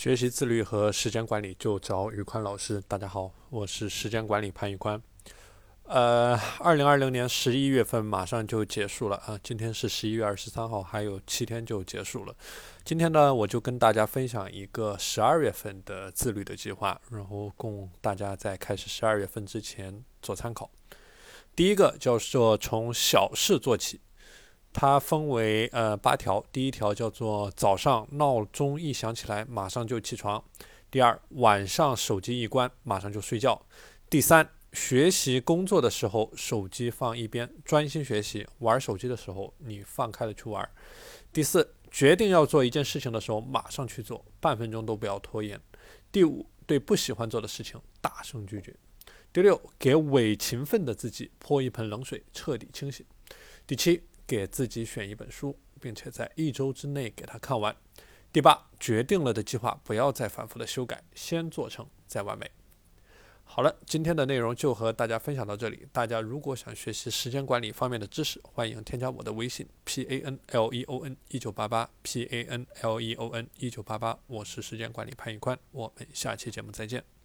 学习自律和时间管理就找宇宽老师。大家好，我是时间管理潘宇宽。呃，二零二零年十一月份马上就结束了啊，今天是十一月二十三号，还有七天就结束了。今天呢，我就跟大家分享一个十二月份的自律的计划，然后供大家在开始十二月份之前做参考。第一个叫做从小事做起。它分为呃八条，第一条叫做早上闹钟一响起来马上就起床，第二晚上手机一关马上就睡觉，第三学习工作的时候手机放一边专心学习，玩手机的时候你放开了去玩，第四决定要做一件事情的时候马上去做，半分钟都不要拖延，第五对不喜欢做的事情大声拒绝，第六给伪勤奋的自己泼一盆冷水彻底清醒，第七。给自己选一本书，并且在一周之内给它看完。第八，决定了的计划不要再反复的修改，先做成再完美。好了，今天的内容就和大家分享到这里。大家如果想学习时间管理方面的知识，欢迎添加我的微信 p a n l e o n 一九八八 p a n l e o n 一九八八，我是时间管理潘玉宽，我们下期节目再见。